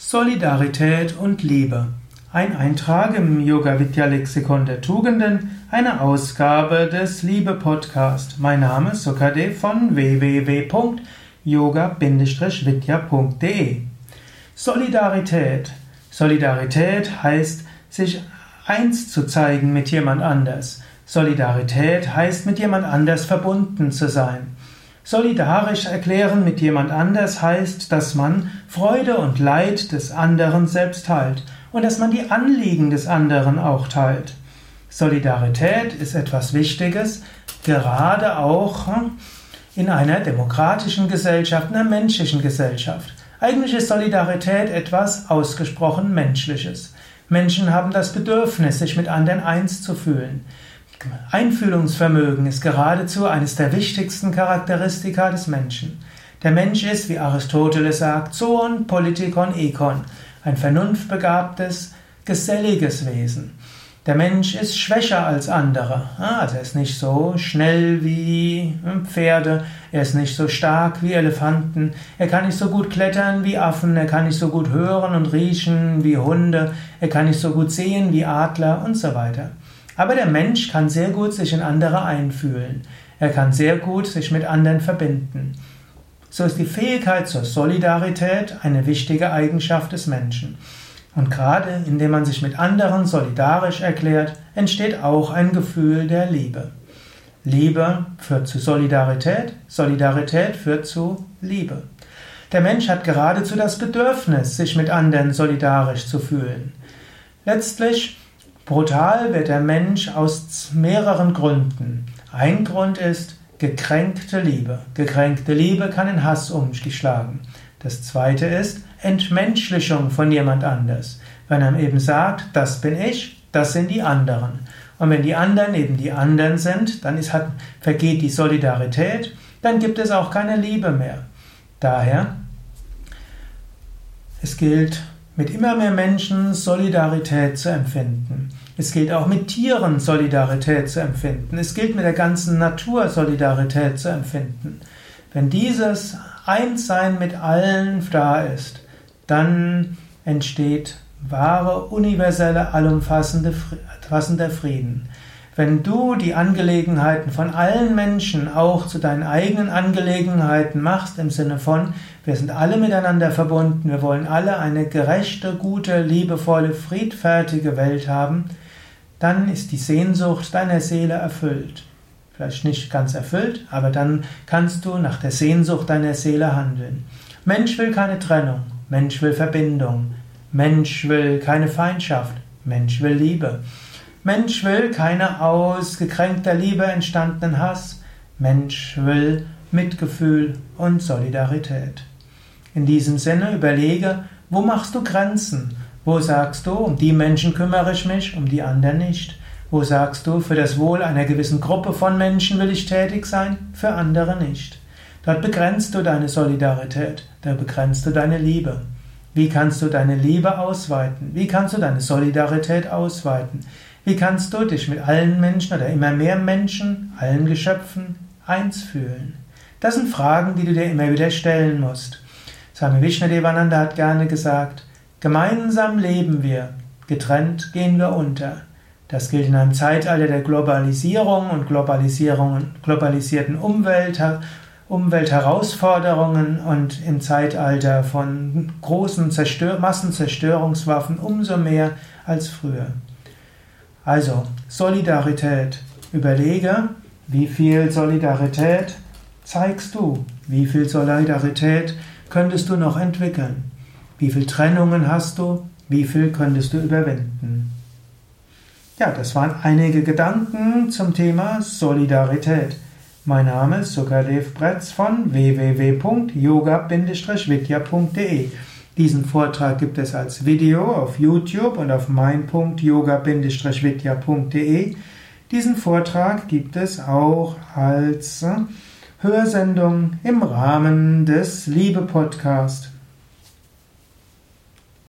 Solidarität und Liebe. Ein Eintrag im Yoga Vidya Lexikon der Tugenden, eine Ausgabe des Liebe Podcast. Mein Name ist Sukadev von www.yoga-vidya.de. Solidarität. Solidarität heißt, sich eins zu zeigen mit jemand anders. Solidarität heißt, mit jemand anders verbunden zu sein. Solidarisch erklären mit jemand anders heißt, dass man Freude und Leid des anderen selbst teilt und dass man die Anliegen des anderen auch teilt. Solidarität ist etwas Wichtiges, gerade auch in einer demokratischen Gesellschaft, einer menschlichen Gesellschaft. Eigentlich ist Solidarität etwas ausgesprochen Menschliches. Menschen haben das Bedürfnis, sich mit anderen eins zu fühlen. Einfühlungsvermögen ist geradezu eines der wichtigsten Charakteristika des Menschen. Der Mensch ist, wie Aristoteles sagt, zoon politikon ekon, ein vernunftbegabtes, geselliges Wesen. Der Mensch ist schwächer als andere. Also er ist nicht so schnell wie hm, Pferde, er ist nicht so stark wie Elefanten, er kann nicht so gut klettern wie Affen, er kann nicht so gut hören und riechen wie Hunde, er kann nicht so gut sehen wie Adler und so weiter. Aber der Mensch kann sehr gut sich in andere einfühlen. Er kann sehr gut sich mit anderen verbinden. So ist die Fähigkeit zur Solidarität eine wichtige Eigenschaft des Menschen. Und gerade indem man sich mit anderen solidarisch erklärt, entsteht auch ein Gefühl der Liebe. Liebe führt zu Solidarität, Solidarität führt zu Liebe. Der Mensch hat geradezu das Bedürfnis, sich mit anderen solidarisch zu fühlen. Letztlich Brutal wird der Mensch aus mehreren Gründen. Ein Grund ist gekränkte Liebe. Gekränkte Liebe kann in Hass umschlagen. Das zweite ist Entmenschlichung von jemand anders. Wenn er eben sagt, das bin ich, das sind die anderen. Und wenn die anderen eben die anderen sind, dann ist, hat, vergeht die Solidarität, dann gibt es auch keine Liebe mehr. Daher, es gilt mit immer mehr Menschen Solidarität zu empfinden. Es gilt auch mit Tieren Solidarität zu empfinden. Es gilt mit der ganzen Natur Solidarität zu empfinden. Wenn dieses Einssein mit allen da ist, dann entsteht wahre, universelle, allumfassende Frieden. Wenn du die Angelegenheiten von allen Menschen auch zu deinen eigenen Angelegenheiten machst, im Sinne von, wir sind alle miteinander verbunden, wir wollen alle eine gerechte, gute, liebevolle, friedfertige Welt haben, dann ist die Sehnsucht deiner Seele erfüllt. Vielleicht nicht ganz erfüllt, aber dann kannst du nach der Sehnsucht deiner Seele handeln. Mensch will keine Trennung, Mensch will Verbindung, Mensch will keine Feindschaft, Mensch will Liebe. Mensch will keine aus gekränkter Liebe entstandenen Hass. Mensch will Mitgefühl und Solidarität. In diesem Sinne überlege, wo machst du Grenzen? Wo sagst du, um die Menschen kümmere ich mich, um die anderen nicht? Wo sagst du, für das Wohl einer gewissen Gruppe von Menschen will ich tätig sein, für andere nicht? Dort begrenzt du deine Solidarität, da begrenzt du deine Liebe. Wie kannst du deine Liebe ausweiten? Wie kannst du deine Solidarität ausweiten? Wie kannst du dich mit allen Menschen oder immer mehr Menschen, allen Geschöpfen eins fühlen? Das sind Fragen, die du dir immer wieder stellen musst. Swami Vishnadevananda hat gerne gesagt, gemeinsam leben wir, getrennt gehen wir unter. Das gilt in einem Zeitalter der Globalisierung und Globalisierung, globalisierten Umwelt, Umweltherausforderungen und im Zeitalter von großen Zerstör Massenzerstörungswaffen umso mehr als früher. Also, Solidarität. Überlege, wie viel Solidarität zeigst du? Wie viel Solidarität könntest du noch entwickeln? Wie viel Trennungen hast du? Wie viel könntest du überwinden? Ja, das waren einige Gedanken zum Thema Solidarität. Mein Name ist Sukadev Bretz von www.yoga-vidya.de diesen Vortrag gibt es als Video auf YouTube und auf mein.yoga-vidya.de. Diesen Vortrag gibt es auch als Hörsendung im Rahmen des Liebe Podcast.